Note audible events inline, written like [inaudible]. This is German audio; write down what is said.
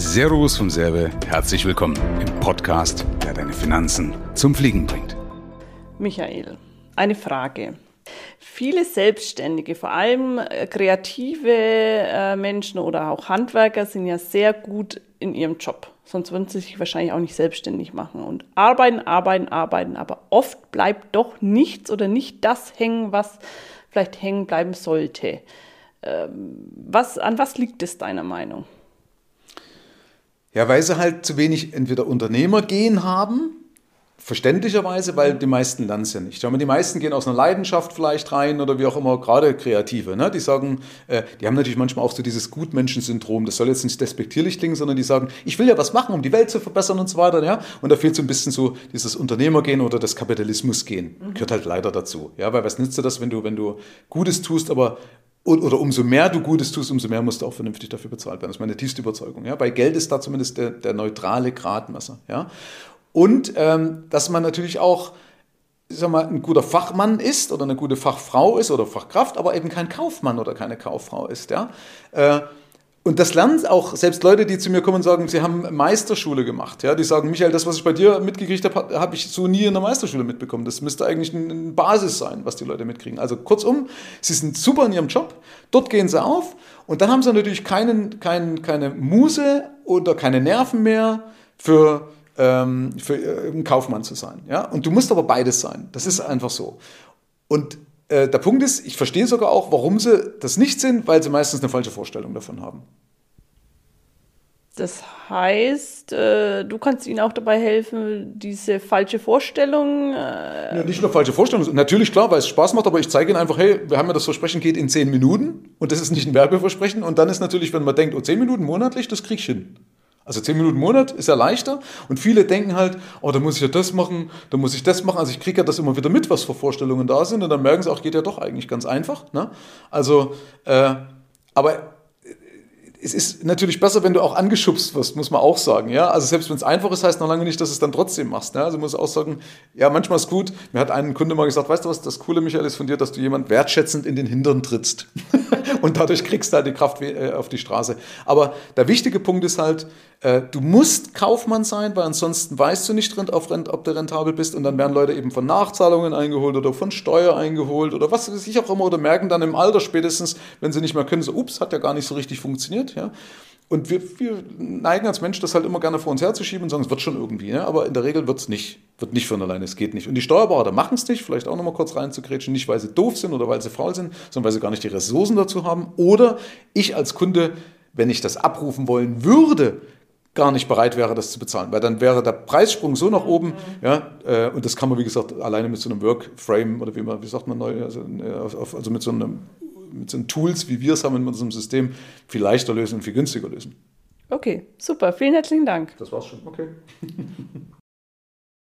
Servus vom Serbe, herzlich willkommen im Podcast, der deine Finanzen zum Fliegen bringt. Michael, eine Frage. Viele Selbstständige, vor allem äh, kreative äh, Menschen oder auch Handwerker, sind ja sehr gut in ihrem Job. Sonst würden sie sich wahrscheinlich auch nicht selbstständig machen. Und arbeiten, arbeiten, arbeiten. Aber oft bleibt doch nichts oder nicht das hängen, was vielleicht hängen bleiben sollte. Ähm, was, an was liegt es deiner Meinung? Ja, weil sie halt zu wenig entweder Unternehmergehen haben, verständlicherweise, weil die meisten lernen es ja nicht. Die meisten gehen aus einer Leidenschaft vielleicht rein oder wie auch immer, gerade Kreative. Ne? Die sagen, äh, die haben natürlich manchmal auch so dieses Gutmenschensyndrom. Das soll jetzt nicht despektierlich klingen, sondern die sagen, ich will ja was machen, um die Welt zu verbessern und so weiter. Ja? Und da fehlt so ein bisschen so dieses Unternehmergehen oder das Kapitalismusgehen. Mhm. Gehört halt leider dazu. Ja? Weil was nützt dir das, wenn du, wenn du Gutes tust, aber oder umso mehr du Gutes tust, umso mehr musst du auch vernünftig dafür bezahlt werden. Das ist meine tiefste Überzeugung. Ja? Bei Geld ist da zumindest der, der neutrale Gradmesser. Ja? Und ähm, dass man natürlich auch ich sag mal, ein guter Fachmann ist oder eine gute Fachfrau ist oder Fachkraft, aber eben kein Kaufmann oder keine Kauffrau ist. Ja? Äh, und das lernen auch selbst Leute, die zu mir kommen und sagen, sie haben Meisterschule gemacht. Ja, die sagen, Michael, das, was ich bei dir mitgekriegt habe, habe ich so nie in der Meisterschule mitbekommen. Das müsste eigentlich eine Basis sein, was die Leute mitkriegen. Also kurzum, sie sind super in ihrem Job, dort gehen sie auf und dann haben sie natürlich keinen, keinen, keine Muse oder keine Nerven mehr für, ähm, für äh, einen Kaufmann zu sein. Ja? Und du musst aber beides sein. Das ist einfach so. Und äh, der Punkt ist, ich verstehe sogar auch, warum sie das nicht sind, weil sie meistens eine falsche Vorstellung davon haben. Das heißt, äh, du kannst ihnen auch dabei helfen, diese falsche Vorstellung. Äh ja, nicht nur falsche Vorstellung, natürlich klar, weil es Spaß macht, aber ich zeige ihnen einfach, hey, wir haben ja das Versprechen, geht in zehn Minuten und das ist nicht ein Werbeversprechen. Und dann ist natürlich, wenn man denkt, oh, zehn Minuten monatlich, das krieg ich hin. Also 10 Minuten im Monat ist ja leichter. Und viele denken halt, oh, da muss ich ja das machen, da muss ich das machen. Also ich kriege ja das immer wieder mit, was für Vorstellungen da sind. Und dann merken sie auch, geht ja doch eigentlich ganz einfach. Ne? Also, äh, aber es ist natürlich besser, wenn du auch angeschubst wirst, muss man auch sagen. Ja? Also selbst wenn es einfach ist, heißt noch lange nicht, dass du es dann trotzdem machst. Ne? Also muss auch sagen, ja, manchmal ist gut. Mir hat ein Kunde mal gesagt, weißt du was, das Coole, Michael, ist von dir, dass du jemand wertschätzend in den Hintern trittst. [laughs] Und dadurch kriegst du halt die Kraft äh, auf die Straße. Aber der wichtige Punkt ist halt, äh, du musst Kaufmann sein, weil ansonsten weißt du nicht, ob du rentabel bist. Und dann werden Leute eben von Nachzahlungen eingeholt oder von Steuer eingeholt oder was weiß ich auch immer. Oder merken dann im Alter spätestens, wenn sie nicht mehr können, so, ups, hat ja gar nicht so richtig funktioniert. Ja? Und wir, wir, neigen als Mensch das halt immer gerne vor uns herzuschieben und sagen, es wird schon irgendwie. Ja? Aber in der Regel wird es nicht. Wird nicht von alleine, es geht nicht. Und die Steuerberater machen es nicht, vielleicht auch nochmal kurz reinzugrätschen, nicht weil sie doof sind oder weil sie faul sind, sondern weil sie gar nicht die Ressourcen dazu haben. Oder ich als Kunde, wenn ich das abrufen wollen würde, gar nicht bereit wäre, das zu bezahlen. Weil dann wäre der Preissprung so nach oben, ja, äh, und das kann man, wie gesagt, alleine mit so einem Workframe oder wie, man, wie sagt man neu, also, äh, also mit so einem mit so Tools, wie wir es haben in unserem System, viel leichter lösen und viel günstiger lösen. Okay, super. Vielen herzlichen Dank. Das war's schon. Okay. [laughs]